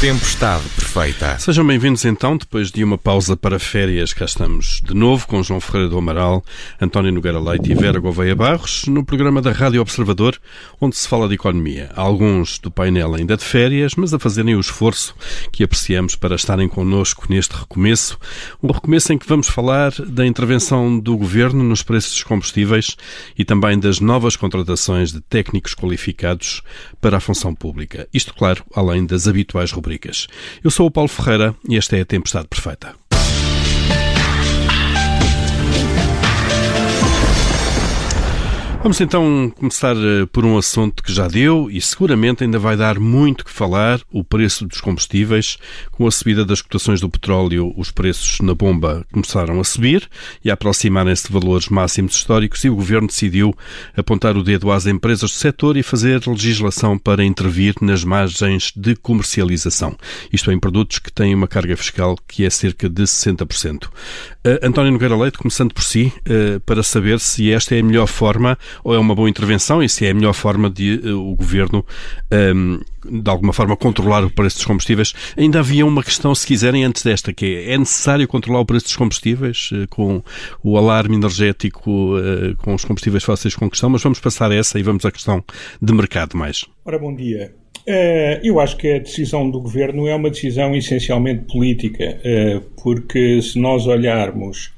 Tempestade perfeita. Sejam bem-vindos então, depois de uma pausa para férias, cá estamos de novo com João Ferreira do Amaral, António Nogueira Leite e Vera Gouveia Barros, no programa da Rádio Observador, onde se fala de economia. Alguns do painel ainda de férias, mas a fazerem o esforço que apreciamos para estarem connosco neste recomeço. Um recomeço em que vamos falar da intervenção do Governo nos preços dos combustíveis e também das novas contratações de técnicos qualificados para a função pública. Isto, claro, além das habituais rubricas. Eu sou o Paulo Ferreira e esta é a Tempestade Perfeita. Vamos então começar eh, por um assunto que já deu e seguramente ainda vai dar muito que falar: o preço dos combustíveis. Com a subida das cotações do petróleo, os preços na bomba começaram a subir e a aproximarem-se de valores máximos históricos, e o governo decidiu apontar o dedo às empresas do setor e fazer legislação para intervir nas margens de comercialização. Isto é, em produtos que têm uma carga fiscal que é cerca de 60%. Uh, eh, António Nogueira Leite, começando por si, uh, para saber se esta é a melhor forma ou é uma boa intervenção e se é a melhor forma de uh, o governo, um, de alguma forma, controlar o preço dos combustíveis. Ainda havia uma questão, se quiserem, antes desta, que é, é necessário controlar o preço dos combustíveis uh, com o alarme energético, uh, com os combustíveis fósseis com questão, mas vamos passar essa e vamos à questão de mercado mais. Ora, bom dia. Eu acho que a decisão do governo é uma decisão essencialmente política, porque se nós olharmos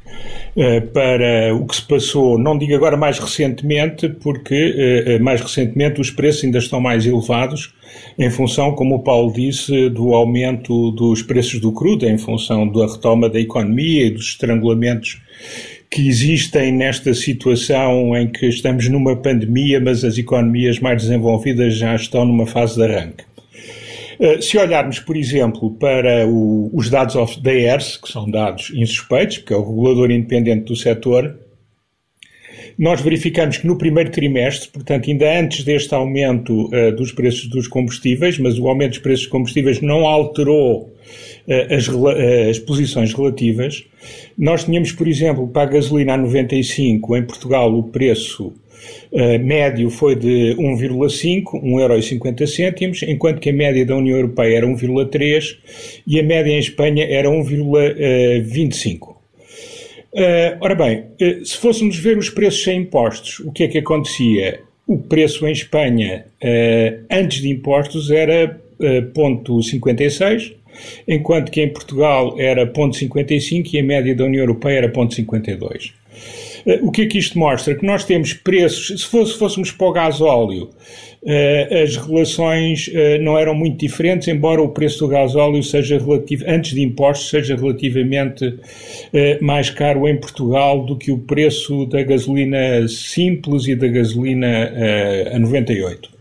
eh, para o que se passou, não digo agora mais recentemente, porque eh, eh, mais recentemente os preços ainda estão mais elevados, em função, como o Paulo disse, do aumento dos preços do crudo, em função da retoma da economia e dos estrangulamentos que existem nesta situação em que estamos numa pandemia, mas as economias mais desenvolvidas já estão numa fase de arranque. Eh, se olharmos, por exemplo, para o, os dados da ERS, que são dados insuspeitos, porque é o regulador independente do setor, nós verificamos que no primeiro trimestre, portanto, ainda antes deste aumento uh, dos preços dos combustíveis, mas o aumento dos preços dos combustíveis não alterou as, uh, as posições relativas, nós tínhamos, por exemplo, para a gasolina a 95, em Portugal o preço Uh, médio foi de 1,5, 1,50€, enquanto que a média da União Europeia era 1,3 e a média em Espanha era 1,25. Uh, eh, ora bem, uh, se fôssemos ver os preços sem impostos, o que é que acontecia? O preço em Espanha, antes de impostos, era uh, 0,56, enquanto que em Portugal era 0,55 e a média da União Europeia era 0,52. Eh, o que é que isto mostra? Que nós temos preços, se fosse, fôssemos para o gás óleo, eh, as relações eh, não eram muito diferentes, embora o preço do gás óleo seja relativo, antes de impostos, seja relativamente mais caro em Portugal do que o preço da gasolina simples e da gasolina a 98.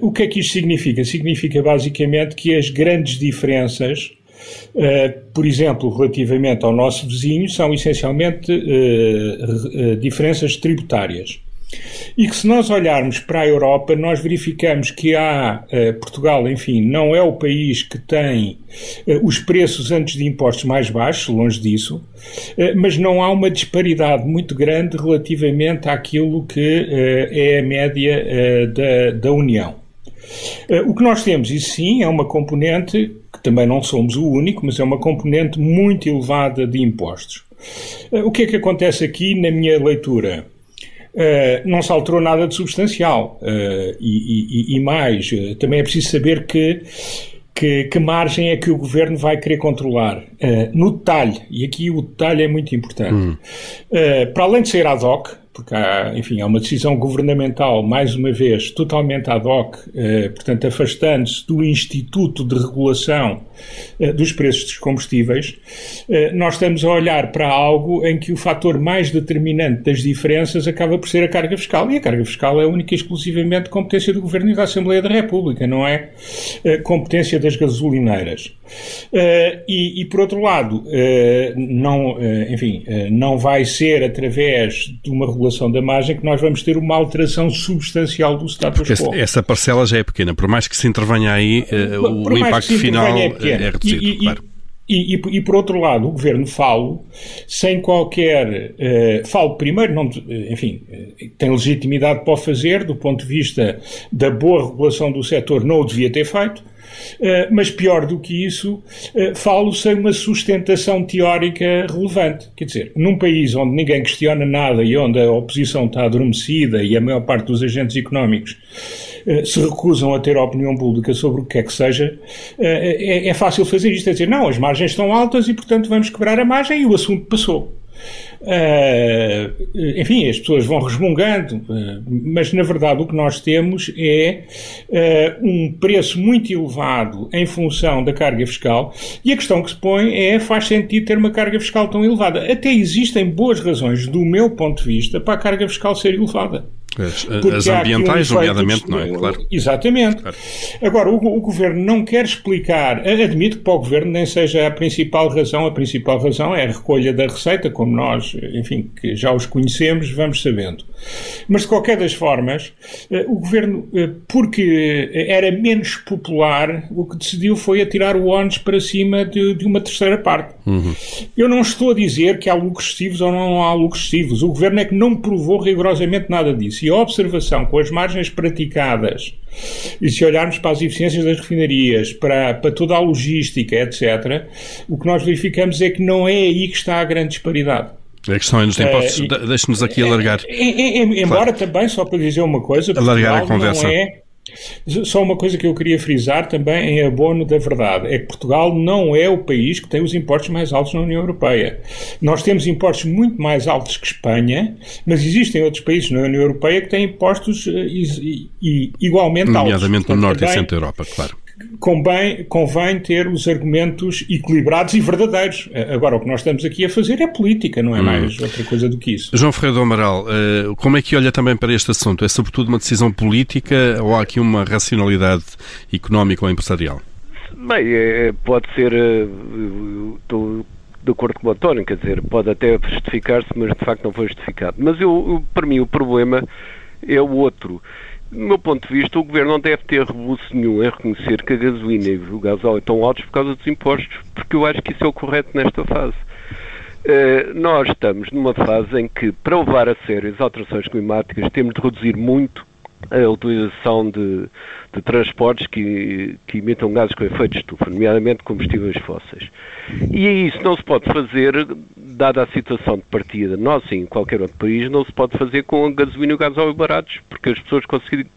O que é que isto significa? Significa basicamente que as grandes diferenças Uh, por exemplo, relativamente ao nosso vizinho, são essencialmente uh, diferenças tributárias. E que se nós olharmos para a Europa, nós verificamos que há, Portugal, enfim, não é o país que tem os preços antes de impostos mais baixos, longe disso, mas não há uma disparidade muito grande relativamente àquilo que é a média da, da União. O que nós temos, isso sim, é uma componente também não somos o único, mas é uma componente muito elevada de impostos. Eh, o que é que acontece aqui na minha leitura? Uh, não se alterou nada de substancial. Uh, e, e, e, mais, uh, também é preciso saber que, que, que, margem é que o governo vai querer controlar. no detalhe, e aqui o detalhe é muito importante, hum. para além de ser ad hoc, porque há, enfim, há uma decisão governamental, mais uma vez, totalmente ad hoc, eh, portanto, afastando-se do Instituto de Regulação eh, dos Preços dos Combustíveis, eh, nós estamos a olhar para algo em que o fator mais determinante das diferenças acaba por ser a carga fiscal. E a carga fiscal é única e exclusivamente competência do Governo e da Assembleia da República, não é eh, competência das gasolineiras. Eh, e, e, por outro lado, eh, não, enfim, não vai ser através de uma regulação regulação da margem que nós vamos ter uma alteração substancial do status Porque quo. Essa parcela já é pequena, por mais que se intervenha aí, uh, o impacto final é, é, reduzido, e, claro. E, e, e, por outro lado, o governo falo, sem qualquer. Uh, falo primeiro, não, enfim, tem legitimidade para o fazer, do ponto de vista da boa regulação do setor, não o devia ter feito. Uh, mas pior do que isso, uh, falo sem uma sustentação teórica relevante. Quer dizer, num país onde ninguém questiona nada e onde a oposição está adormecida e a maior parte dos agentes económicos eh, se recusam a ter opinião pública sobre o que quer que seja, eh, é, é fácil fazer isto. É dizer, não, as margens estão altas e, portanto, vamos quebrar a margem e o assunto passou. Uh, enfim, as pessoas vão resmungando, uh, mas na verdade o que nós temos é uh, um preço muito elevado em função da carga fiscal e a questão que se põe é faz sentido ter uma carga fiscal tão elevada. Até existem boas razões, do meu ponto de vista, para a carga fiscal ser elevada. As, as ambientais, um nomeadamente, não é? Claro. Exatamente. Claro. Agora, o, o, Governo não quer explicar, admito que para o Governo nem seja a principal razão, a principal razão é a recolha da receita, como nós, enfim, que já os conhecemos, vamos sabendo. Mas, de qualquer das formas, eh, o Governo, eh, porque era menos popular, o que decidiu foi atirar o ONS para cima de, de uma terceira parte. Uhum. Eu não estou a dizer que há lucros excessivos ou não há lucros excessivos. O Governo é que não provou rigorosamente nada disso a observação com as margens praticadas, e se olharmos para as eficiências das refinarias, para, para toda a logística, etc., o que nós verificamos é que não é aí que está a grande disparidade. A questão é nos impostos. Uh, Deixe-nos aqui alargar. É, é, é, embora claro. também, só para dizer uma coisa, alargar a conversa. não é só uma coisa que eu queria frisar também em abono da verdade: é que Portugal não é o país que tem os impostos mais altos na União Europeia. Nós temos impostos muito mais altos que Espanha, mas existem outros países na União Europeia que têm impostos uh, igualmente altos. Nomeadamente no Norte e Centro da Europa, claro convém, convém ter os argumentos equilibrados e verdadeiros. Agora, o que nós estamos aqui a fazer é política, não é hum. mais outra coisa do que isso. João Ferreira do Amaral, eh, como é que olha também para este assunto? É sobretudo uma decisão política ou há aqui uma racionalidade económica ou empresarial? Bem, é, pode ser. Eh, estou de acordo com o António, quer dizer, pode até justificar-se, mas de facto não foi justificado. Mas eu, para mim o problema é o outro. Do meu ponto de vista, o Governo não deve ter rebuço nenhum em reconhecer que a gasolina e o gasóleo estão altos por causa dos impostos, porque eu acho que isso é o correto nesta fase. Uh, nós estamos numa fase em que, para levar a sério as alterações climáticas, temos de reduzir muito a utilização de, de transportes que, que gases com efeito de estufa, nomeadamente combustíveis fósseis. E isso não se pode fazer, dada a situação de partida, nós sim, em qualquer outro país, não se pode fazer com gasolina e gasóleo baratos, porque as pessoas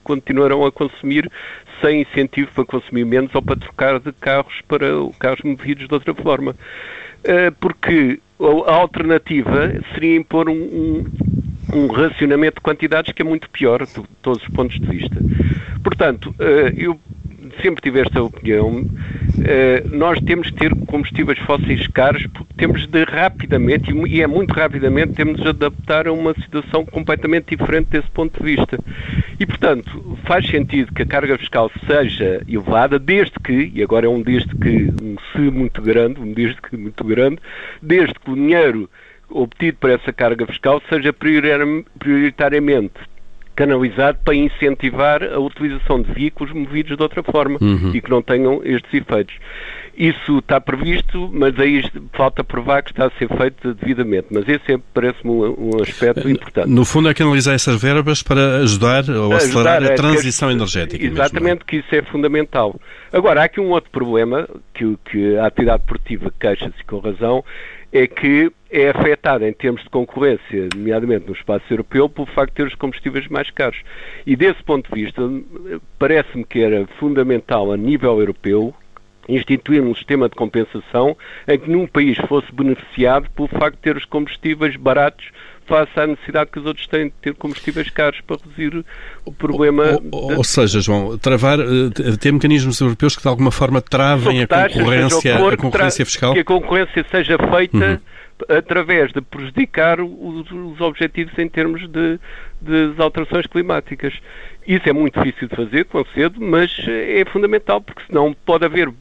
continuarão a consumir sem incentivo para consumir menos ou para trocar de carros para carros movidos de outra forma. Eh, porque a alternativa seria impor um, um um racionamento de quantidades que é muito pior de todos os pontos de vista. Portanto, eh, eu sempre tive esta opinião. Eh, nós temos que ter combustíveis fósseis caros porque temos de rapidamente, e é muito rapidamente, temos de adaptar a uma situação completamente diferente desse ponto de vista. E, portanto, faz sentido que a carga fiscal seja elevada, desde que, e agora é um desde que, um se muito grande, um desde que muito grande, desde que o dinheiro obtido por essa carga fiscal seja prioritariamente canalizado para incentivar a utilização de veículos movidos de outra forma uhum. e que não tenham estes efeitos. Isso está previsto, mas aí falta provar que está a ser feito devidamente. Mas esse é, parece-me um, um, aspecto eh, importante. No fundo, é canalizar essas verbas para ajudar ou acelerar a, a transição energética. Exatamente, mesmo. que isso é fundamental. Agora, há aqui um outro problema que, que a atividade portiva queixa-se com razão, é que é afetada em termos de concorrência, nomeadamente no espaço europeu, pelo facto de ter os combustíveis mais caros. E desse ponto de vista, parece-me que era fundamental a nível europeu instituir um sistema de compensação em que nenhum país fosse beneficiado pelo facto de ter os combustíveis baratos face à necessidade que os outros têm de ter combustíveis caros para reduzir o problema. Ou, ou, ou seja, João, travar, eh, ter mecanismos europeus que de alguma forma travem a concorrência, a concorrência fiscal? Que a concorrência seja feita uhum. através de prejudicar os, os objetivos em termos de, alterações climáticas. Isso é muito difícil de fazer, concedo, mas é fundamental, porque senão pode haver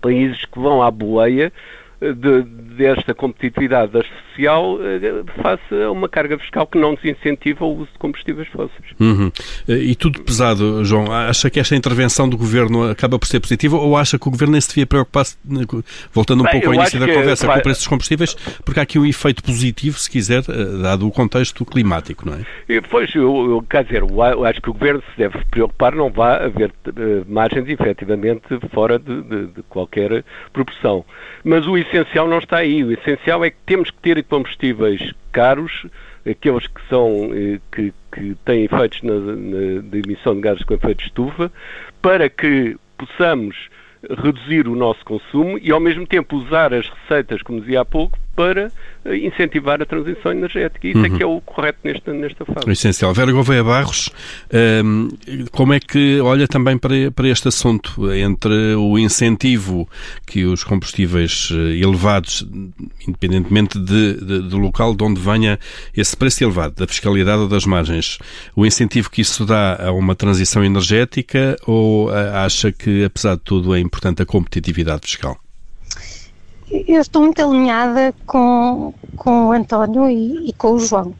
países que vão à boleia de, desta competitividade social eh, face a uma carga fiscal que não desincentiva o uso de combustíveis fósseis. Uhum. E tudo pesado, João, acha que esta intervenção do Governo acaba por ser positiva ou acha que o Governo nem se devia preocupar, voltando um Bem, pouco ao início da conversa, com o preço dos combustíveis, porque há aqui um efeito positivo, se quiser, eh, dado o contexto climático, não é? Pois, eu, quer dizer, eu acho que o Governo se deve preocupar, não vai haver margens efetivamente fora de, de, de qualquer proporção. Mas o essencial não está aí. O essencial é que temos que ter combustíveis caros, aqueles que são eh, que, que têm efeitos na, na, de emissão de gases com efeito de estufa, para que possamos reduzir o nosso consumo e, ao mesmo tempo, usar as receitas, como dizia há pouco, para eh, incentivar a transição energética. Isso uhum. é que é o correto nesta, nesta fase. Essencial. Vera Gouveia Barros, ehm, como é que olha também para, para este assunto, entre o incentivo que os combustíveis eh, elevados, independentemente de, de, do local de onde venha esse preço elevado, da fiscalidade ou das margens, o incentivo que isso dá a uma transição energética ou eh, acha que, apesar de tudo, é importante a competitividade fiscal? Eu estou muito alinhada com, com o António e, e com o João.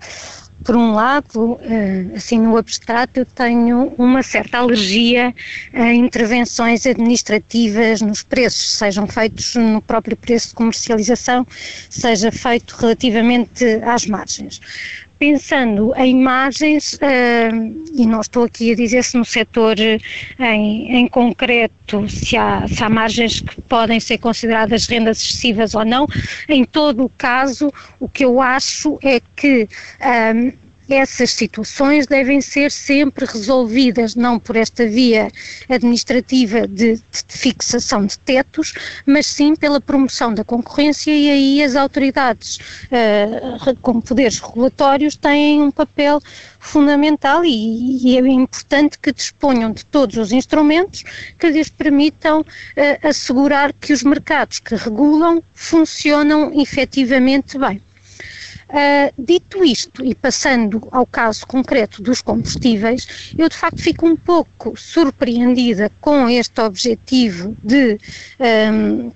Por um lado, eh, assim no abstrato, eu tenho uma certa alergia a intervenções administrativas nos preços, sejam feitos no próprio preço de comercialização, seja feito relativamente às margens pensando em imagens, uh, e não estou aqui a dizer se no setor eh, em, em concreto se há, se há margens que podem ser consideradas rendas excessivas ou não, em todo o caso, o que eu acho é que um, essas situações devem ser sempre resolvidas, não por esta via administrativa de, de, fixação de tetos, mas sim pela promoção da concorrência e aí as autoridades, uh, com poderes regulatórios, têm um papel fundamental e, e, é importante que disponham de todos os instrumentos que lhes permitam uh, assegurar que os mercados que regulam funcionam efetivamente bem. Uh, dito isto, e passando ao caso concreto dos combustíveis, eu de facto fico um pouco surpreendida com este objetivo de. Um,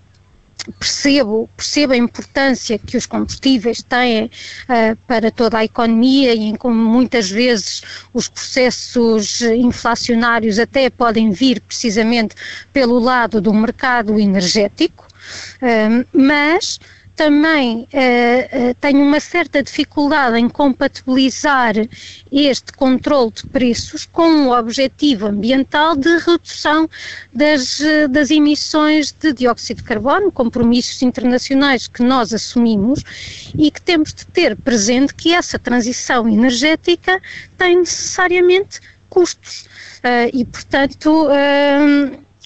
percebo, percebo a importância que os combustíveis têm uh, para toda a economia e em como muitas vezes os processos inflacionários até podem vir precisamente pelo lado do mercado energético, uh, mas também uh, uh, tenho uma certa dificuldade em compatibilizar este controle de preços com o objetivo ambiental de redução das, uh, das emissões de dióxido de carbono, compromissos internacionais que nós assumimos e que temos de ter presente que essa transição energética tem necessariamente custos. e, portanto,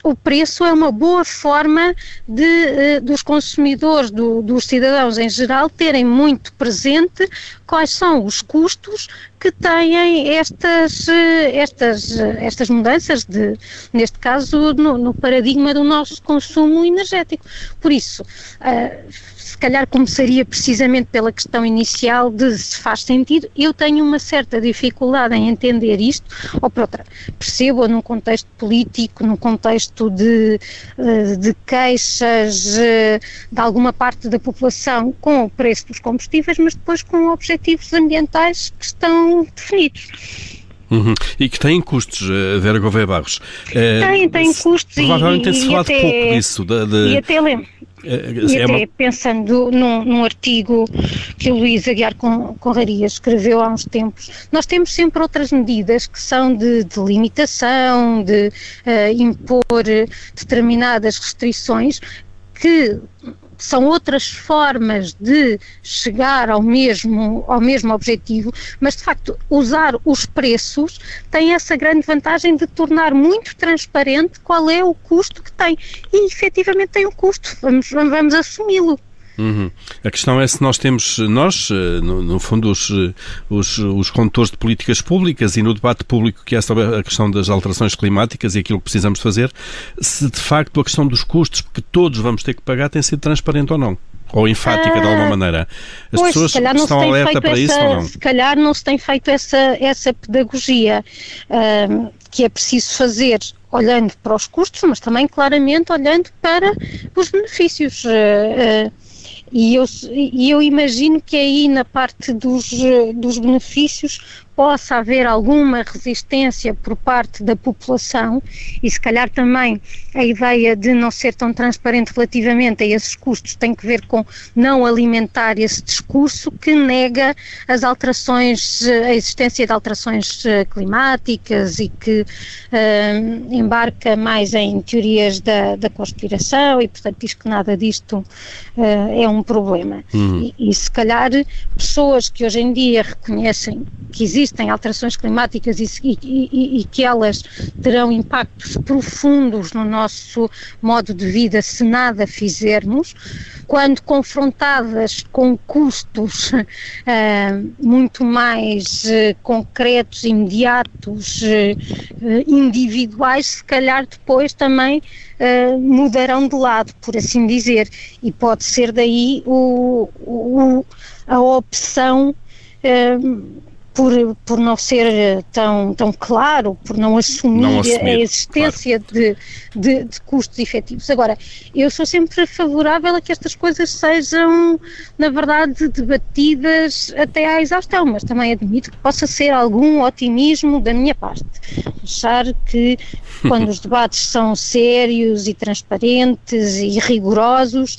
o preço é uma boa forma de, eh, dos consumidores, do, dos cidadãos em geral, terem muito presente quais são os custos que têm estas, eh, estas, eh, estas mudanças, de, neste caso, no, no paradigma do nosso consumo energético. Por isso, uh, se calhar começaria precisamente pela questão inicial de se faz sentido. Eu tenho uma certa dificuldade em entender isto, ou por outra, percebo num contexto político, num contexto de, eh, de queixas eh, de alguma parte da população com o preço dos combustíveis, mas depois com objetivos ambientais que estão definidos. Uhum. E que têm custos, eh, Vera Gouveia Barros. Tem, tem custos. Provavelmente tem-se falado até, pouco disso. De, de... E até lembro. É, e é até uma... pensando num, num, artigo que o Luís Aguiar Conraria escreveu há uns tempos, nós temos sempre outras medidas que são de, de limitação, de uh, impor determinadas restrições que são outras formas de chegar ao mesmo, ao mesmo objetivo, mas de facto usar os preços tem essa grande vantagem de tornar muito transparente qual é o custo que tem. E efetivamente tem um custo, vamos, vamos assumi-lo. Uhum. A questão é se nós temos, nós, eh, no, no fundo, os, eh, os, os condutores de políticas públicas e no debate público que é sobre a questão das alterações climáticas e aquilo que precisamos fazer, se de facto a questão dos custos que todos vamos ter que pagar tem sido transparente ou não ou enfática de alguma ah, maneira. As pois, pessoas estão alerta para essa, isso ou não? Se calhar não se tem feito essa, essa pedagogia uh, que é preciso fazer olhando para os custos, mas também claramente olhando para os benefícios. Uh, uh, e eu, e eu imagino que aí na parte dos, dos benefícios possa haver alguma resistência por parte da população e se calhar também a ideia de não ser tão transparente relativamente a esses custos tem que ver com não alimentar esse discurso que nega as alterações, a existência de alterações eh, climáticas e que uh, embarca mais em teorias da, da conspiração e portanto diz que nada disto é um problema. Uhum. E, e se calhar pessoas que hoje em dia reconhecem que existem alterações climáticas e, e, e, que elas terão impactos profundos no nosso modo de vida se nada fizermos, quando confrontadas com custos uh, muito mais uh, concretos, imediatos, uh, individuais, se calhar depois também mudarão de lado, por assim dizer, e pode ser daí o, o a opção por, por não ser eh, tão, tão claro, por não assumir, não assumir a existência claro. de, de, de, custos efetivos. Agora, eu sou sempre favorável a que estas coisas sejam, na verdade, debatidas até à exaustão, mas também admito que possa ser algum otimismo da minha parte. Achar que quando os debates são sérios e transparentes e rigorosos,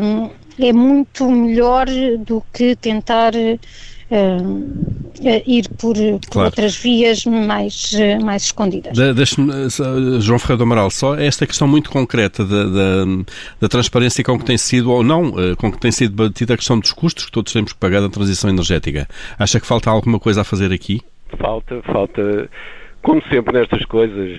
hum, é muito melhor do que tentar ir por, por claro. outras vias mais, uh, mais escondidas. De, João Ferreira do Amaral, só esta questão muito concreta da, da, da, transparência com que tem sido, ou não, com que tem sido debatida a questão dos custos que todos temos que pagar na transição energética. Acha que falta alguma coisa a fazer aqui? Falta, falta como sempre nestas coisas,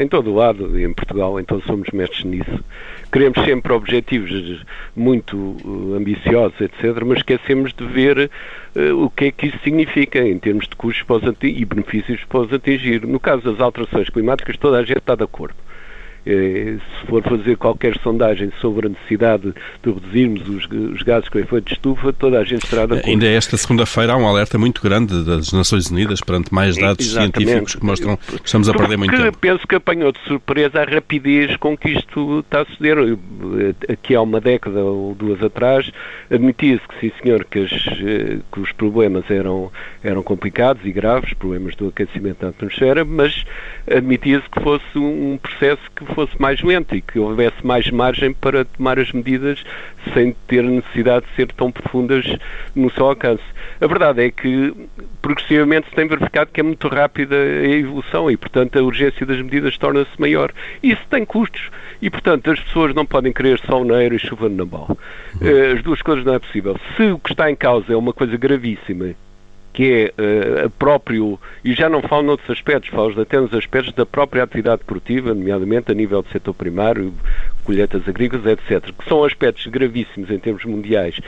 em todo o lado, e em Portugal, então somos mestres nisso, queremos sempre objetivos muito ambiciosos, etc., mas esquecemos de ver uh, o que é que isso significa em termos de custos e benefícios para os atingir. No caso das alterações climáticas, toda a gente está de acordo. Eh, se for fazer qualquer sondagem sobre a necessidade de reduzirmos os, os gases com efeito de estufa, toda a gente estará de acordo. Ainda esta segunda-feira há um alerta muito grande das Nações Unidas perante mais dados Exatamente. científicos que mostram que estamos a perder muito tempo. Penso que apanhou de surpresa a rapidez com que isto está a suceder. Aqui há uma década ou duas atrás admitia-se que sim senhor que, as, eh, que, os problemas eram, eram complicados e graves, problemas do aquecimento da atmosfera, mas admitia-se que fosse um processo que fosse mais lento e que houvesse mais margem para tomar as medidas sem ter necessidade de ser tão profundas no seu alcance. A verdade é que progressivamente se tem verificado que é muito rápida a evolução e, portanto, a urgência das medidas torna-se maior. Isso tem custos e, portanto, as pessoas não podem querer sol na e chuva na bola. Uhum. Eh, as duas coisas não é possível. Se o que está em causa é uma coisa gravíssima que é uh, próprio, e já não falo noutros aspectos, falo até nos aspectos da própria atividade produtiva, nomeadamente a nível do setor primário, colheitas agrícolas, etc., que são aspectos gravíssimos em termos mundiais,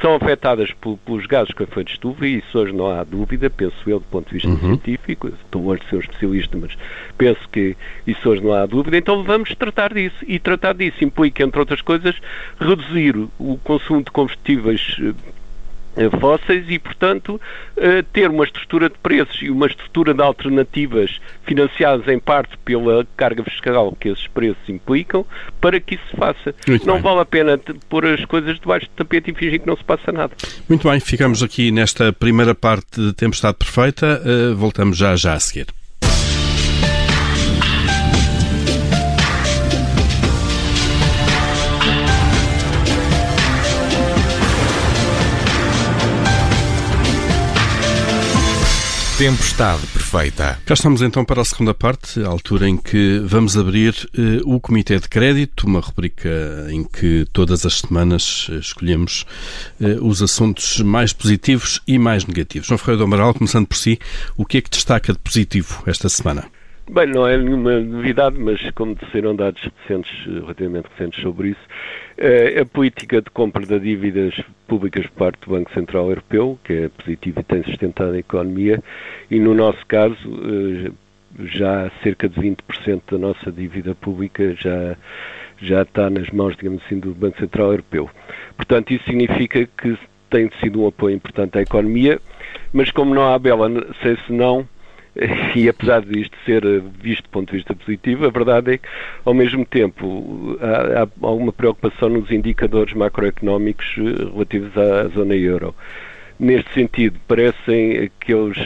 são afetadas por, pelos gases com efeito de estufa, e isso hoje não há dúvida, penso eu, do ponto de vista uhum. científico, estou hoje a ser um especialista, mas penso que isso hoje não há dúvida, então vamos tratar disso, e tratar disso implica, entre outras coisas, reduzir o consumo de combustíveis eh, fósseis e, portanto, eh, ter uma estrutura de preços e uma estrutura de alternativas financiadas em parte pela carga fiscal que esses preços implicam, para que isso se faça. Muito não bem. vale a pena pôr as coisas debaixo do tapete e fingir que não se passa nada. Muito bem, ficamos aqui nesta primeira parte de Tempestade Perfeita. Eh, voltamos já já a seguir. Tempestade Perfeita. Cá estamos então para a segunda parte, a altura em que vamos abrir uh, o Comitê de Crédito, uma rubrica em que todas as semanas uh, escolhemos uh, os assuntos mais positivos e mais negativos. João Ferreira do Amaral, começando por si, o que é que destaca de positivo esta semana? Bem, não é nenhuma novidade, mas como saíram dados recentes, relativamente recentes sobre isso, eh, a política de compra de dívidas públicas por parte do Banco Central Europeu, que é positiva e tem sustentado a economia, e no nosso caso, eh, já cerca de 20% da nossa dívida pública já, já está nas mãos, digamos assim, do Banco Central Europeu. Portanto, isso significa que tem sido um apoio importante à economia, mas como não há bela, sei se não, e apesar disto ser visto do ponto de vista positivo, a verdade é que, ao mesmo tempo, há, há alguma preocupação nos indicadores macroeconómicos relativos à zona euro. Neste sentido, parecem aqueles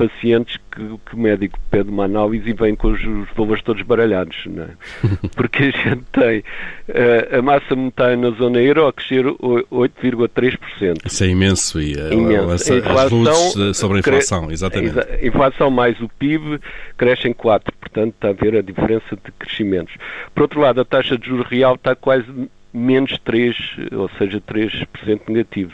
pacientes que, que, o médico pede uma análise e vem com os, os valores todos baralhados, não é? Porque a gente tem uh, a massa monetária na zona euro a crescer 8,3%. Isso é imenso e uh, imenso. A inflação, as luzes sobre a inflação, exatamente. A inflação mais o PIB crescem 4%, portanto está a ver a diferença de crescimentos. Por outro lado, a taxa de juros real está quase menos 3, ou seja, 3% negativo.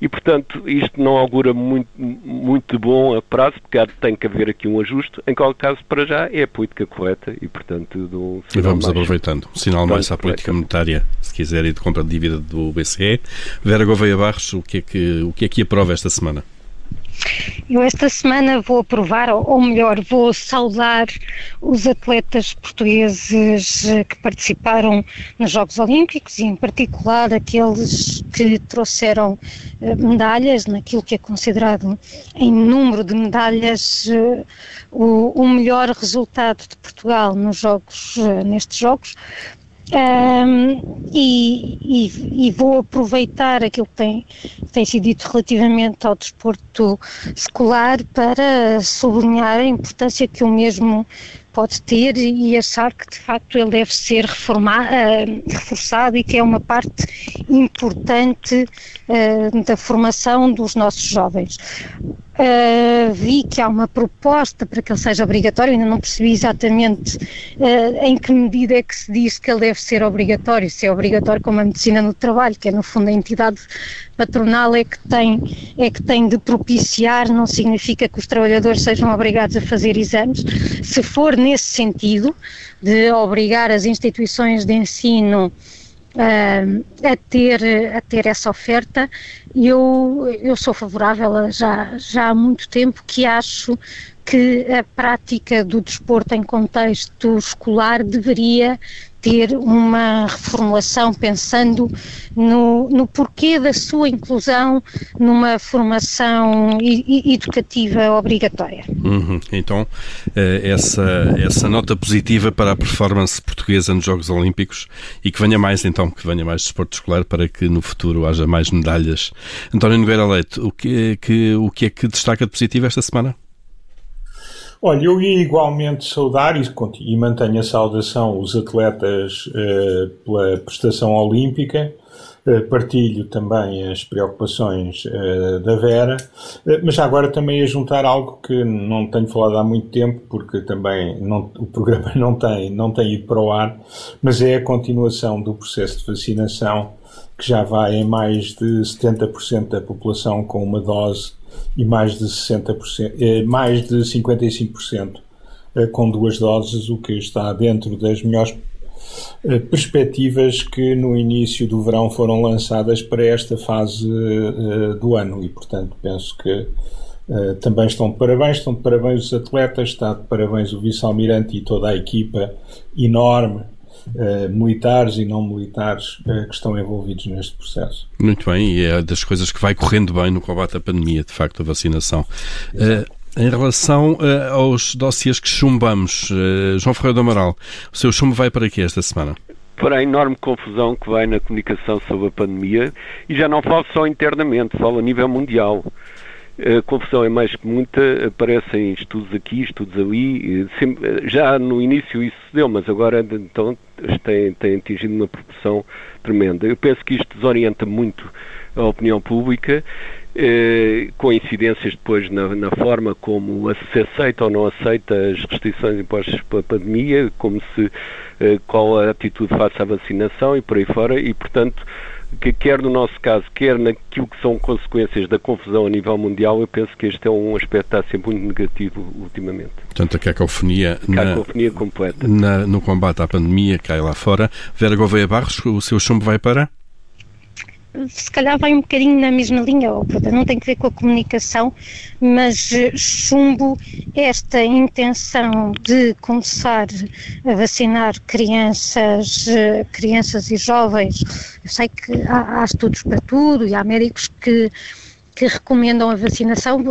E, portanto, isto não augura muito, muito bom a prazo, porque tem que haver aqui um ajuste. Em qualquer caso, para já, é a política correta e, portanto, do um E vamos mais, aproveitando. Um sinal mais à política monetária, se quiser, e de compra de dívida do BCE. Vera Gouveia Barros, o que é que, o que, é que aprova esta semana? Eu esta semana vou aprovar, ou melhor, vou saudar os atletas portugueses eh, que participaram nos Jogos Olímpicos e, em particular, aqueles que trouxeram eh, medalhas, naquilo que é considerado em número de medalhas eh, o, o melhor resultado de Portugal nos jogos, nestes Jogos. Um, e, e, e, vou aproveitar aquilo que tem, tem sido dito relativamente ao desporto escolar para sublinhar a importância que o mesmo pode ter e achar que de facto ele deve ser reformado, uh, reforçado e que é uma parte importante uh, da formação dos nossos jovens. Uh, vi que há uma proposta para que ele seja obrigatório, ainda não percebi exatamente uh, em que medida é que se diz que ele deve ser obrigatório, se é obrigatório como a medicina no trabalho, que é no fundo a entidade patronal é que tem, é que tem de propiciar, não significa que os trabalhadores sejam obrigados a fazer exames. Se for nesse sentido, de obrigar as instituições de ensino Uh, a, ter, a ter essa oferta. Eu, eu sou favorável já, já há muito tempo que acho que a prática do desporto em contexto escolar deveria ter uma reformulação pensando no, no porquê da sua inclusão numa formação educativa obrigatória. Uhum. Então, eh, essa, essa nota positiva para a performance portuguesa nos Jogos Olímpicos e que venha mais, então, que venha mais desporto escolar para que no futuro haja mais medalhas. António Nogueira Leite, o que, que, o que é que destaca de positivo esta semana? Olha, eu ia igualmente saudar e, e mantenho a saudação os atletas eh, pela prestação olímpica. Eh, partilho também as preocupações eh, da Vera, eh, mas agora também a juntar algo que não tenho falado há muito tempo, porque também não, o programa não tem, não tem ido para o ar, mas é a continuação do processo de vacinação que já vai em mais de 70% da população com uma dose e mais de 60%, eh, mais de 55% eh, com duas doses, o que está dentro das melhores eh, perspectivas que no início do verão foram lançadas para esta fase do ano. E, portanto, penso que também estão de parabéns, estão de parabéns os atletas, está de parabéns o vice-almirante e toda a equipa enorme Uh, militares e não militares uh, que estão envolvidos neste processo. Muito bem, e é das coisas que vai correndo bem no combate à pandemia, de facto, a vacinação. Uh, em relação aos dossiês que chumbamos, João Ferreira do Amaral, o seu chumbo vai para aqui esta semana? para a enorme confusão que vai na comunicação sobre a pandemia e já não falo só internamente, falo a nível mundial. A confusão é mais que muita, aparecem estudos aqui, estudos ali, sempre, já no início isso deu, mas agora então tem, tem atingido uma proporção tremenda. Eu penso que isto desorienta muito a opinião pública, eh, com incidências depois na, na, forma como se aceita ou não aceita as restrições impostas pela pandemia, como se, eh, qual a atitude face à vacinação e por aí fora, e portanto que quer no nosso caso, quer naquilo que são consequências da confusão a nível mundial, eu penso que este é um aspecto que está sempre muito negativo ultimamente. Portanto, a cacofonia, cacofonia na, completa. Na, no combate à pandemia cai lá fora. Vera Gouveia Barros, o seu chumbo vai para? Se calhar vai um bocadinho na mesma linha, não tem que ver com a comunicação, mas eh, chumbo esta intenção de começar a vacinar crianças, eh, crianças e jovens. Eu sei que há, há estudos para tudo e há médicos que que recomendam a vacinação.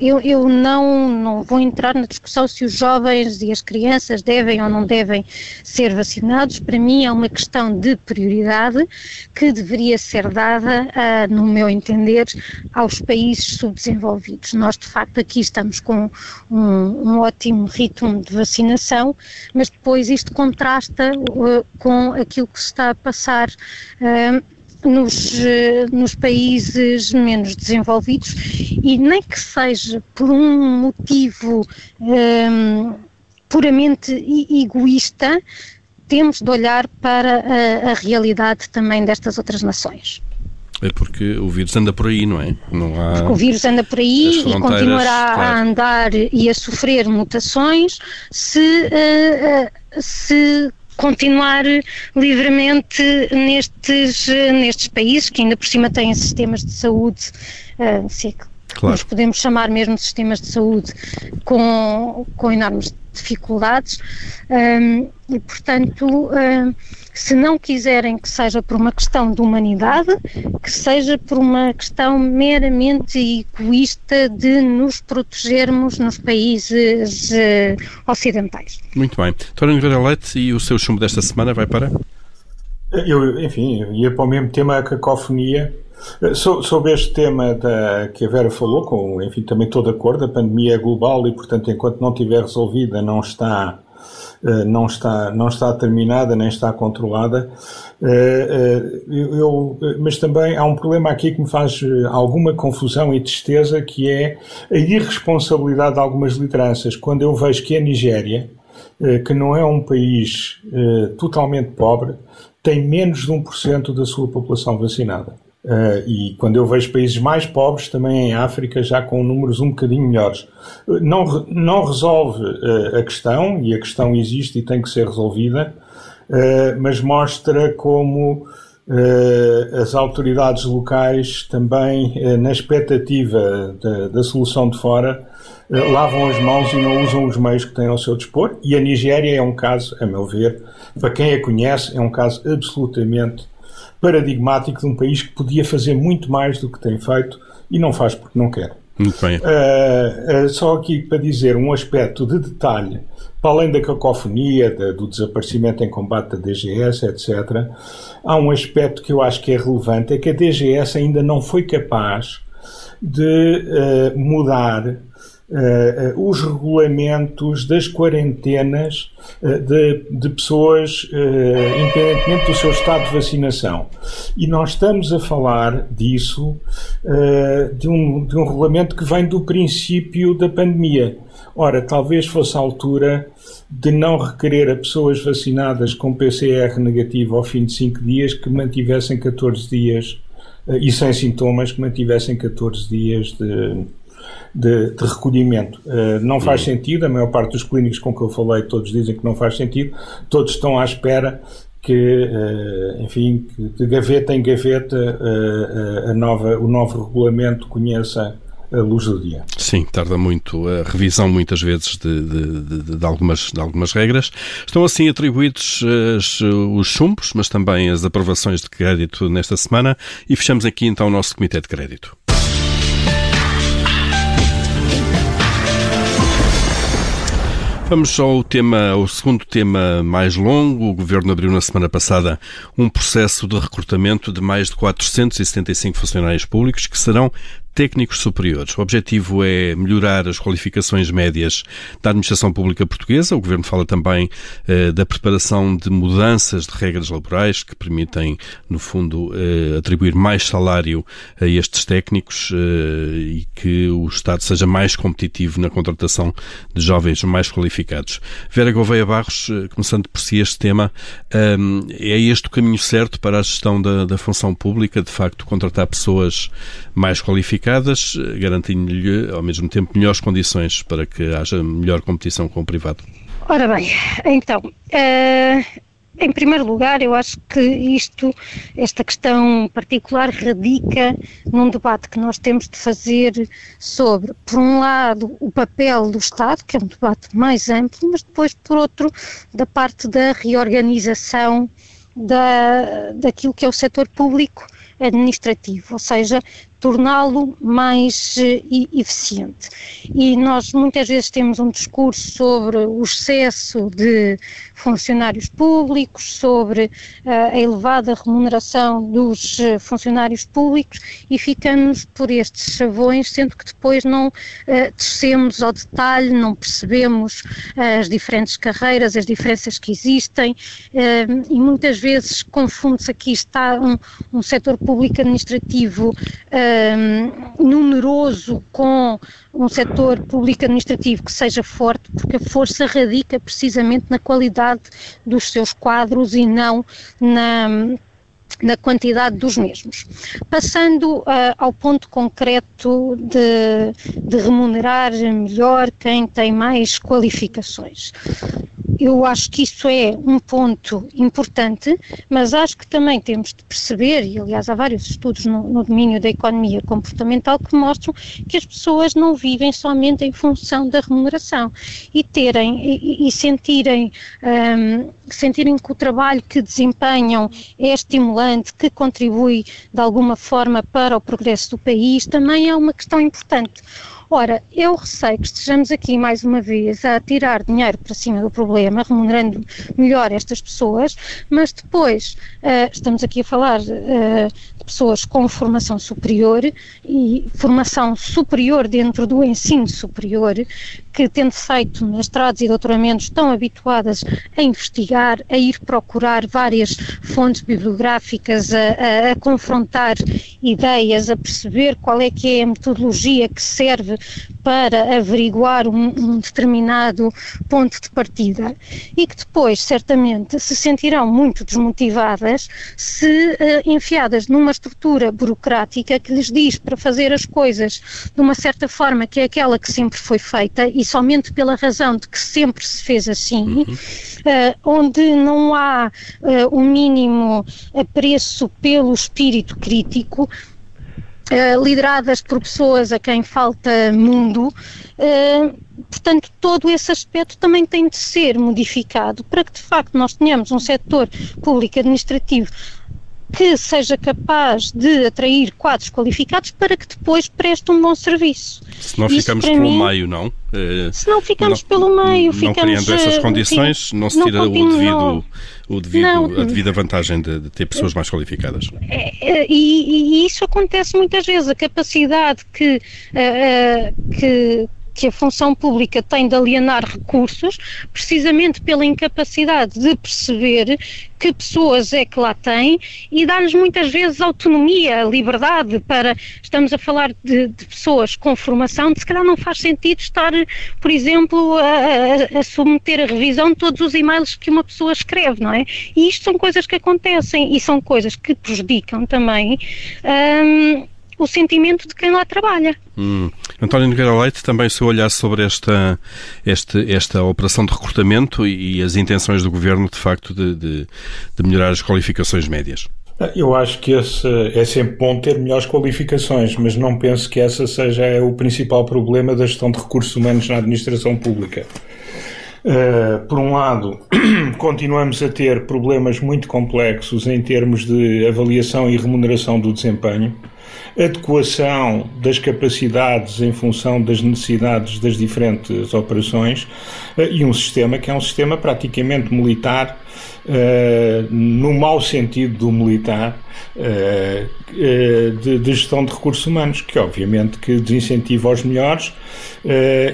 Eu, eu não, não vou entrar na discussão se os jovens e as crianças devem ou não devem ser vacinados. Para mim é uma questão de prioridade que deveria ser dada, uh, no meu entender, aos países subdesenvolvidos. Nós, de facto, aqui estamos com um, um ótimo ritmo de vacinação, mas depois isto contrasta uh, com aquilo que se está a passar. Uh, nos, nos países menos desenvolvidos e nem que seja por um motivo um, puramente egoísta, temos de olhar para a, a, realidade também destas outras nações. É porque o vírus anda por aí, não é? Não há... Porque o vírus anda por aí e continuará claro. a andar e a sofrer mutações se, uh, uh, se continuar livremente nestes, nestes países, que ainda por cima têm sistemas de saúde, uh, se é que claro. nós podemos chamar mesmo de sistemas de saúde, com, com enormes dificuldades, um, e portanto. Uh, se não quiserem que seja por uma questão de humanidade, que seja por uma questão meramente egoísta de nos protegermos nos países uh, ocidentais. Muito bem. Tora Oliveira Leite, e o seu chumbo desta semana vai para? Eu, enfim, ia para o mesmo tema, a cacofonia. Eh, so, sobre este tema da, que a Vera falou, com, enfim, também estou de acordo, a pandemia é global e, portanto, enquanto não estiver resolvida, não está eh, não está, não está terminada nem está controlada. Eh, eh, eu, mas também há um problema aqui que me faz alguma confusão e tristeza, que é a irresponsabilidade de algumas lideranças. Quando eu vejo que a Nigéria, que não é um país totalmente pobre, tem menos de 1% da sua população vacinada. Uh, e quando eu vejo países mais pobres, também em África, já com números um bocadinho melhores. Não, não resolve uh, a questão, e a questão existe e tem que ser resolvida, uh, mas mostra como as autoridades locais também, na expectativa da, da, solução de fora, lavam as mãos e não usam os meios que têm ao seu dispor. E a Nigéria é um caso, a meu ver, para quem a conhece, é um caso absolutamente paradigmático de um país que podia fazer muito mais do que tem feito e não faz porque não quer. Muito bem. Uh, uh, só aqui para dizer um aspecto de detalhe, para além da cacofonia, da, do desaparecimento em combate da DGS, etc., há um aspecto que eu acho que é relevante, é que a DGS ainda não foi capaz de uh, mudar uh, os regulamentos das quarentenas uh, de, de, pessoas, independentemente do seu estado de vacinação. E nós estamos a falar disso, de, um, de um regulamento que vem do princípio da pandemia. Ora, talvez fosse a altura de não requerer a pessoas vacinadas com PCR negativo ao fim de 5 dias que mantivessem 14 dias e sem sintomas que mantivessem 14 dias de, de, de recolhimento. Uh, não faz uhum. sentido, a maior parte dos clínicos com que eu falei, todos dizem que não faz sentido, todos estão à espera que, uh, enfim, que de gaveta em gaveta uh, a nova, o novo regulamento conheça a luz do dia. Sim, tarda muito a revisão muitas vezes de, de, de, de algumas, de algumas regras. Estão assim atribuídos as, os chumbos, mas também as aprovações de crédito nesta semana e fechamos aqui então o nosso Comitê de Crédito. Vamos ao tema, ao segundo tema mais longo. O Governo abriu na semana passada um processo de recrutamento de mais de 475 funcionários públicos que serão técnicos superiores. O objetivo é melhorar as qualificações médias da administração pública portuguesa. O Governo fala também eh, da preparação de mudanças de regras laborais que permitem, no fundo, eh, atribuir mais salário a estes técnicos eh, e que o Estado seja mais competitivo na contratação de jovens mais qualificados. Vera Gouveia Barros, eh, começando por si este tema, eh, é este o caminho certo para a gestão da, da função pública, de facto, contratar pessoas mais qualificadas garantindo-lhe ao mesmo tempo melhores condições para que haja melhor competição com o privado? Ora bem, então, uh, em primeiro lugar, eu acho que isto, esta questão particular, radica num debate que nós temos de fazer sobre, por um lado, o papel do Estado, que é um debate mais amplo, mas depois, por outro, da parte da reorganização da, daquilo que é o setor público administrativo, ou seja, torná-lo mais uh, eficiente. E nós muitas vezes temos um discurso sobre o excesso de funcionários públicos, sobre uh, a elevada remuneração dos uh, funcionários públicos e ficamos por estes chavões, sendo que depois não descemos ao detalhe, não percebemos as diferentes carreiras, as diferenças que existem e muitas vezes confunde-se aqui está um, um setor público administrativo um, numeroso com um setor público administrativo que seja forte, porque a força radica precisamente na qualidade dos seus quadros e não na na quantidade dos mesmos. Passando uh, ao ponto concreto de, de remunerar melhor quem tem mais qualificações. Eu acho que isso é um ponto importante, mas acho que também temos de perceber, e aliás há vários estudos no, no domínio da economia comportamental que mostram que as pessoas não vivem somente em função da remuneração e terem e, e sentirem, um, sentirem que o trabalho que desempenham é estimulante, que contribui de alguma forma para o progresso do país, também é uma questão importante. Ora, eu receio que estejamos aqui mais uma vez a tirar dinheiro para cima do problema, remunerando melhor estas pessoas, mas depois uh, estamos aqui a falar uh, pessoas com formação superior e formação superior dentro do ensino superior, que tendo feito mestrados e doutoramentos estão habituadas a investigar, a ir procurar várias fontes bibliográficas, a, a, a confrontar ideias, a perceber qual é que é a metodologia que serve para averiguar um, um determinado ponto de partida e que depois certamente se sentirão muito desmotivadas se uh, enfiadas numa estrutura burocrática que lhes diz para fazer as coisas de uma certa forma que é aquela que sempre foi feita e somente pela razão de que sempre se fez assim, uhum. uh, onde não há o mínimo apreço pelo espírito crítico, Uh, lideradas por pessoas a quem falta mundo, uh, portanto, todo esse aspecto também tem de ser modificado para que, de facto, nós tenhamos um setor público administrativo que seja capaz de atrair quadros qualificados para que depois preste um bom serviço. Se não ficamos pelo mim, meio, não? Eh, se não ficamos não, pelo meio, não ficamos... criando essas eh, condições, não se tira o devido, o devido, a devida vantagem de, de, ter pessoas mais qualificadas. É, é, e, e, isso acontece muitas vezes, a capacidade que, uh, que que a função pública tem de alienar recursos, precisamente pela incapacidade de perceber que pessoas é que lá têm e dar-lhes muitas vezes autonomia, liberdade para. Estamos a falar de, de, pessoas com formação, de se calhar não faz sentido estar, por exemplo, a, a, submeter a revisão de todos os e-mails que uma pessoa escreve, não é? E isto são coisas que acontecem e são coisas que prejudicam também. Hum, o sentimento de quem lá trabalha. Hum. António Nogueira Leite, também o seu olhar sobre esta, este, esta operação de recrutamento e, as intenções do Governo, de facto, de, de, de melhorar as qualificações médias. Eu acho que esse é sempre bom ter melhores qualificações, mas não penso que essa seja o principal problema da gestão de recursos humanos na administração pública. Uh, por um lado, continuamos a ter problemas muito complexos em termos de avaliação e remuneração do desempenho adequação das capacidades em função das necessidades das diferentes operações eh, e um sistema que é um sistema praticamente militar, uh, no mau sentido do militar, de, de, gestão de recursos humanos, que obviamente que desincentiva os melhores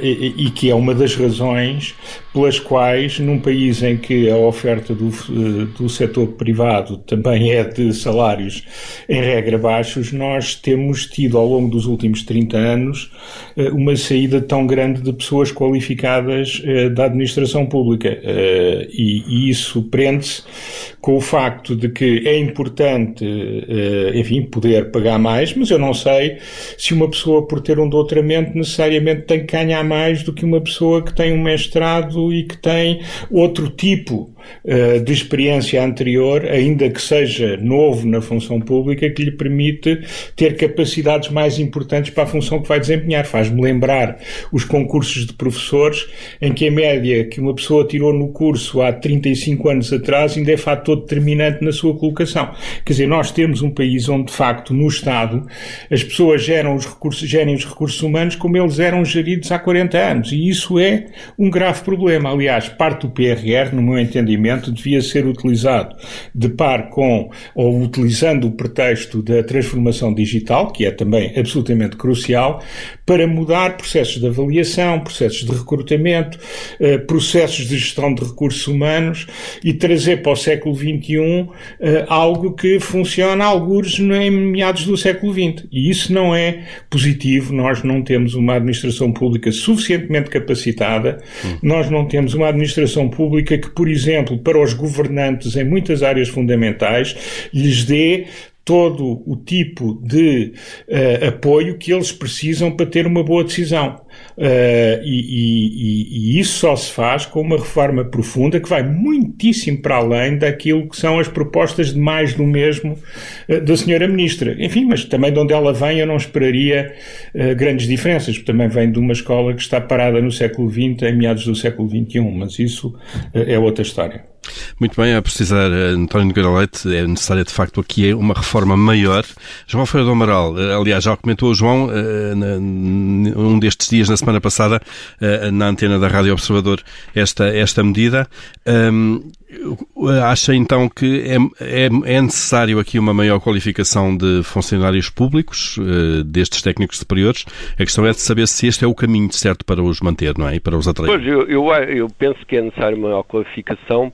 e, e, que é uma das razões pelas quais, num país em que a oferta do, do setor privado também é de salários em regra baixos, nós temos tido ao longo dos últimos 30 anos uma saída tão grande de pessoas qualificadas da administração pública. E, e isso prende-se com o facto de que é importante, enfim, poder pagar mais, mas eu não sei se uma pessoa, por ter um doutoramento, necessariamente tem ganhar mais do que uma pessoa que tem um mestrado e que tem outro tipo de experiência anterior, ainda que seja novo na função pública, que lhe permite ter capacidades mais importantes para a função que vai desempenhar. Faz-me lembrar os concursos de professores, em que a média que uma pessoa tirou no curso há 35 anos atrás ainda é fator determinante na sua colocação. Quer dizer, nós temos um país onde, de facto, no Estado, as pessoas geram os recursos, gerem os recursos humanos como eles eram geridos há 40 anos. E isso é um grave problema. Aliás, parte do PRR, no meu entendimento, devia ser utilizado de par com, ou utilizando o pretexto da transformação digital, que é também absolutamente crucial, para mudar processos de avaliação, processos de recrutamento, eh, processos de gestão de recursos humanos e trazer para o século XXI eh, algo que funciona alguns em meados do século XX. E isso não é positivo. Nós não temos uma administração pública suficientemente capacitada, hum. nós não temos uma administração pública que, por exemplo, para os governantes em muitas áreas fundamentais, lhes dê todo o tipo de uh, apoio que eles precisam para ter uma boa decisão. Uh, e, e, e, isso só se faz com uma reforma profunda que vai muitíssimo para além daquilo que são as propostas de mais do mesmo uh, da senhora Ministra. Enfim, mas também de onde ela vem eu não esperaria uh, grandes diferenças, porque também vem de uma escola que está parada no século XX, em meados do século XXI, mas isso é outra história. Muito bem, a precisar, António Nogueira Leite, é necessária de facto aqui uma reforma maior. João Feira do Amaral, aliás, já comentou o João, um destes dias na semana passada eh, na antena da Rádio Observador esta, esta medida. Acha então que é, é, é, necessário aqui uma maior qualificação de funcionários públicos, destes técnicos superiores? A questão é de saber se este é o caminho certo para os manter, não é? E para os atrair. Pois, eu, eu, eu penso que é necessário uma maior qualificação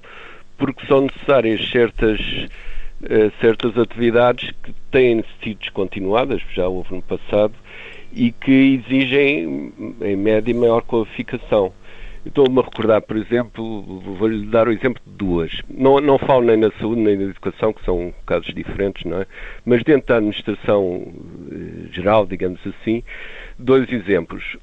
porque são necessárias certas, uh, certas atividades que têm sido descontinuadas, já houve no passado, e que exigem, em média, maior qualificação. Estou-me a recordar, por exemplo, vou-lhe dar o exemplo de duas. Não, não falo nem na saúde nem na educação, que são casos diferentes, não é? Mas dentro da administração eh, geral, digamos assim, dois exemplos.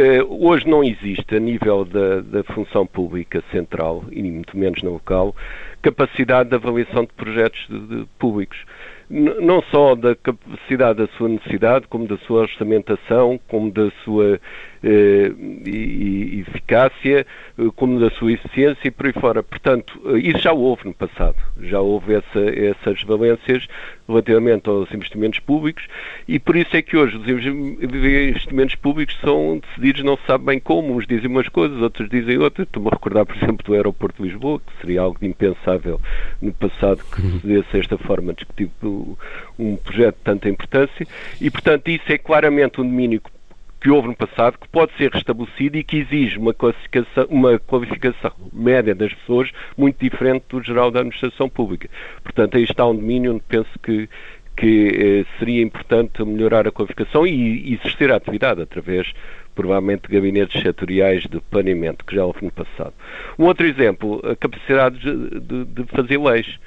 Uh, hoje não existe, a nível da, da, função pública central, e muito menos na local, capacidade de avaliação de projetos de, de públicos. Não só da capacidade da sua necessidade, como da sua orçamentação, como da sua eh, eficácia, eh, como da sua eficiência e por aí fora. Portanto, eh, isso já houve no passado. Já houve essa, essas valências relativamente aos investimentos públicos e por isso é que hoje os investimentos públicos são decididos não se sabe bem como. Uns dizem umas coisas, outros dizem outras. Estou-me a recordar, por exemplo, do aeroporto de Lisboa, que seria algo impensável no passado que se desse esta forma discutir um projeto de tanta importância e, portanto, isso é claramente um domínio que houve no passado, que pode ser restabelecido e que exige uma qualificação, uma qualificação média das pessoas muito diferente do geral da administração pública. Portanto, aí está um domínio onde penso que, que eh, seria importante melhorar a qualificação e, e exercer a atividade através, provavelmente, de gabinetes setoriais de planeamento, que já houve no passado. Um outro exemplo, a capacidade de, de, de fazer leis.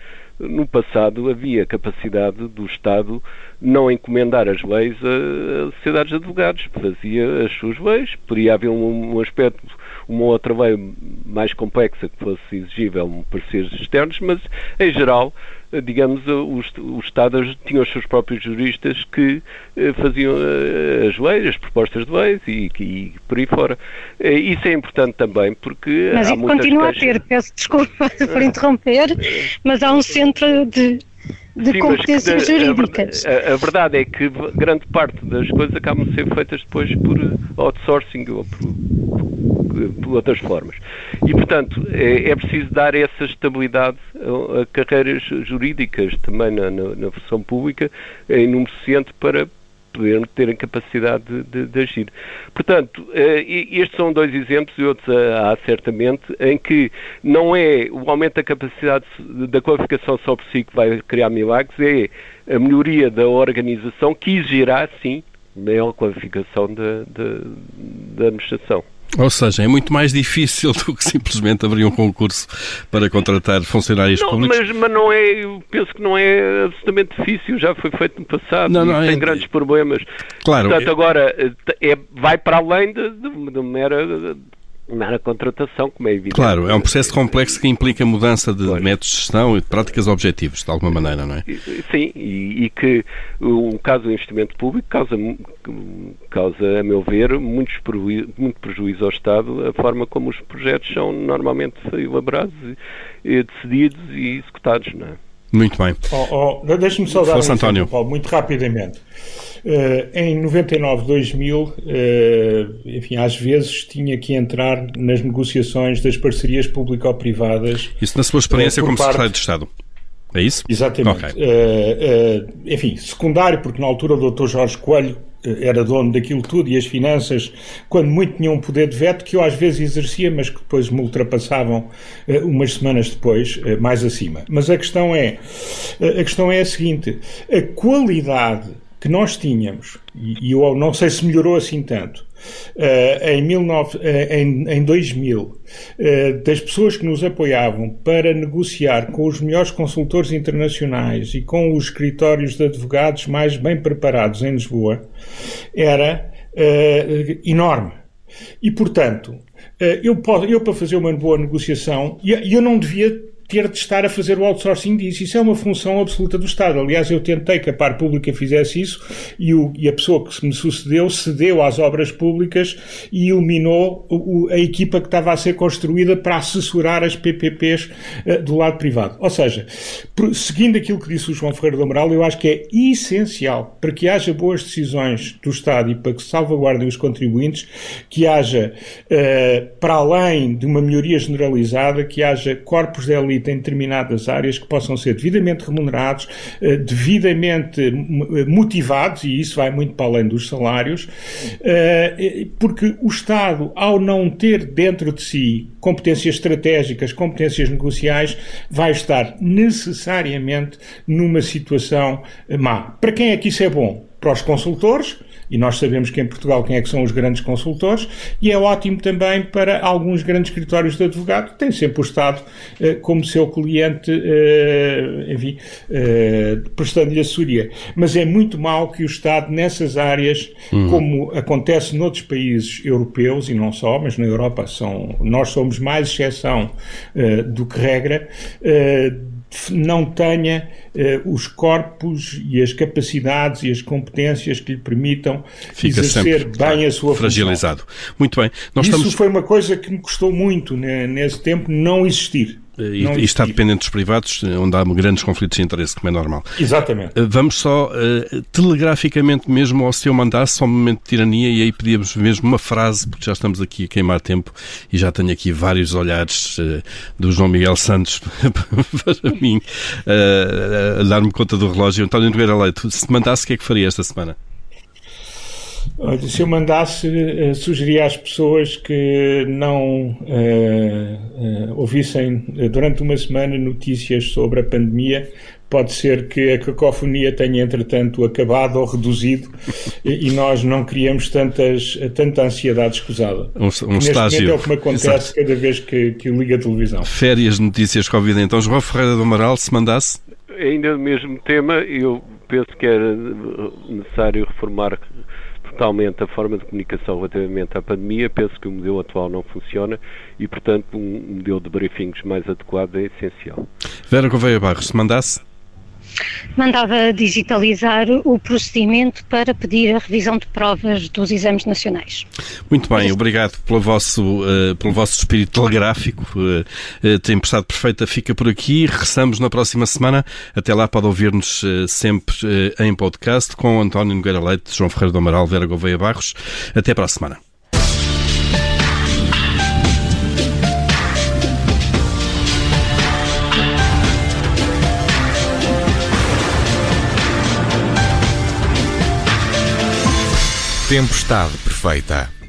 No passado havia capacidade do Estado não encomendar as leis a sociedades de advogados, fazia as suas leis, poderia haver um, um aspecto, uma outra lei mais complexa que fosse exigível um pareceres externos, mas em geral digamos, os, os Estados tinham os seus próprios juristas que eh, faziam eh, as leis, as propostas de leis e, e por aí fora. Eh, isso é importante também porque. Mas há continua queixas. a ter, peço desculpa por interromper, mas há um centro de de Sim, competências jurídicas. A, a, verdade é que grande parte das coisas acabam de ser feitas depois por outsourcing ou por, por outras formas. E, portanto, é, é, preciso dar essa estabilidade a, a carreiras jurídicas também na, na, na função pública em número suficiente para poderem terem capacidade de, de, de, agir. Portanto, eh, estes são dois exemplos e outros há certamente em que não é o aumento da capacidade da qualificação só por si que vai criar milagres, é a melhoria da organização que exigirá, sim, maior qualificação da, da, da administração. Ou seja, é muito mais difícil do que simplesmente abrir um concurso para contratar funcionários não, públicos. Mas, mas não é, eu penso que não é absolutamente difícil, já foi feito no passado não, não, tem é, grandes problemas. Claro. Portanto, agora é, vai para além de, de, de mera na contratação, como é evidente. Claro, é um processo complexo que implica mudança de pois. métodos de gestão e de práticas objetivos, de alguma maneira, não é? Sim, e, e que o caso do investimento público causa, causa a meu ver, muitos prejuízo, muito prejuízo ao Estado a forma como os projetos são normalmente elaborados, decididos e executados, não é? Muito bem. Oh, oh, Deixe-me só dar um exemplo, Paulo, muito rapidamente. Uh, em 99, 2000, uh, enfim, às vezes tinha que entrar nas negociações das parcerias público-privadas. Isso na sua experiência uh, como parte... secretário de Estado? É isso? Exatamente. Okay. enfim, secundário, porque na altura o Dr. Jorge Coelho era dono daquilo tudo e as finanças, quando muito tinham um poder de veto, que eu às vezes exercia, mas que depois me ultrapassavam uh, umas semanas depois, uh, mais acima. Mas a questão é, uh, a questão é a seguinte, a qualidade que nós tínhamos, e, e eu não sei se melhorou assim tanto, Uh, em, 19, uh, em, em 2000, uh, das pessoas que nos apoiavam para negociar com os melhores consultores internacionais e com os escritórios de advogados mais bem preparados em Lisboa, era enorme. E, portanto, eu, posso, eu, para fazer uma boa negociação, eu não devia ter de estar a fazer o outsourcing disso. Isso é uma função absoluta do Estado. Aliás, eu tentei que a par pública fizesse isso e, o, e a pessoa que me sucedeu cedeu às obras públicas e eliminou o, a equipa que estava a ser construída para assessorar as PPPs uh, eh, do lado privado. Ou seja, seguindo aquilo que disse o João Ferreira do Amaral, eu acho que é essencial para que haja boas decisões do Estado e para que salvaguardem os contribuintes, que haja, uh, para além de uma melhoria generalizada, que haja corpos de elite em determinadas áreas que possam ser devidamente remunerados, eh, devidamente eh, motivados, e isso vai muito para além dos salários, eh, porque o Estado, ao não ter dentro de si competências estratégicas, competências negociais, vai estar necessariamente numa situação má. Para quem é que isso é bom? Para os consultores, e nós sabemos que em Portugal quem é que são os grandes consultores, e é ótimo também para alguns grandes escritórios de advogado, têm sempre o Estado eh, como seu cliente, eh, enfim, eh, prestando-lhe assessoria. Mas é muito mal que o Estado, nessas áreas, uhum. como acontece noutros países europeus, e não só, mas na Europa são, nós somos mais exceção eh, do que regra, eh, não tenha eh, os corpos e as capacidades e as competências que lhe permitam Fica exercer bem a sua fragilizado. Função. Muito bem. Nós Isso estamos... foi uma coisa que me custou muito né, nesse tempo não existir. E, e está dependente dos privados, onde há grandes conflitos de interesse, como é normal. Exatamente. Eh, vamos só, uh, telegraficamente mesmo, ao seu mandato, só um momento de tirania, e aí pedíamos mesmo uma frase, porque já estamos aqui a queimar tempo e já tenho aqui vários olhares uh, do João Miguel Santos para mim, uh, a dar-me conta do relógio. António Nogueira Leite, se mandasse, o que é que faria esta semana? Olha, se eu mandasse, uh, sugeria às pessoas que não uh, uh, ouvissem durante uma semana notícias sobre a pandemia. Pode ser que a cacofonia tenha, entretanto, acabado ou reduzido e, e nós não criamos tantas, tanta ansiedade escusada. Um, um estágio. é o que me acontece Exato. cada vez que, que ligo a televisão. Férias, notícias Covid. Então, João Ferreira do Amaral, se mandasse? Ainda no mesmo tema, eu penso que era necessário reformar totalmente a forma de comunicação relativamente à pandemia. Penso que o modelo atual não funciona e, portanto, um modelo de briefings mais adequado é essencial. Vera Gouveia Barros, se mandasse? Mandava digitalizar o procedimento para pedir a revisão de provas dos exames nacionais. Muito bem, obrigado pelo vosso, uh, pelo vosso espírito telegráfico. Uh, uh, tempestade perfeita fica por aqui. Regressamos na próxima semana. Até lá pode ouvir-nos sempre em podcast com António Nogueira Leite, João Ferreira do Amaral, Vera Gouveia Barros. Até para a semana. Tempestade perfeita.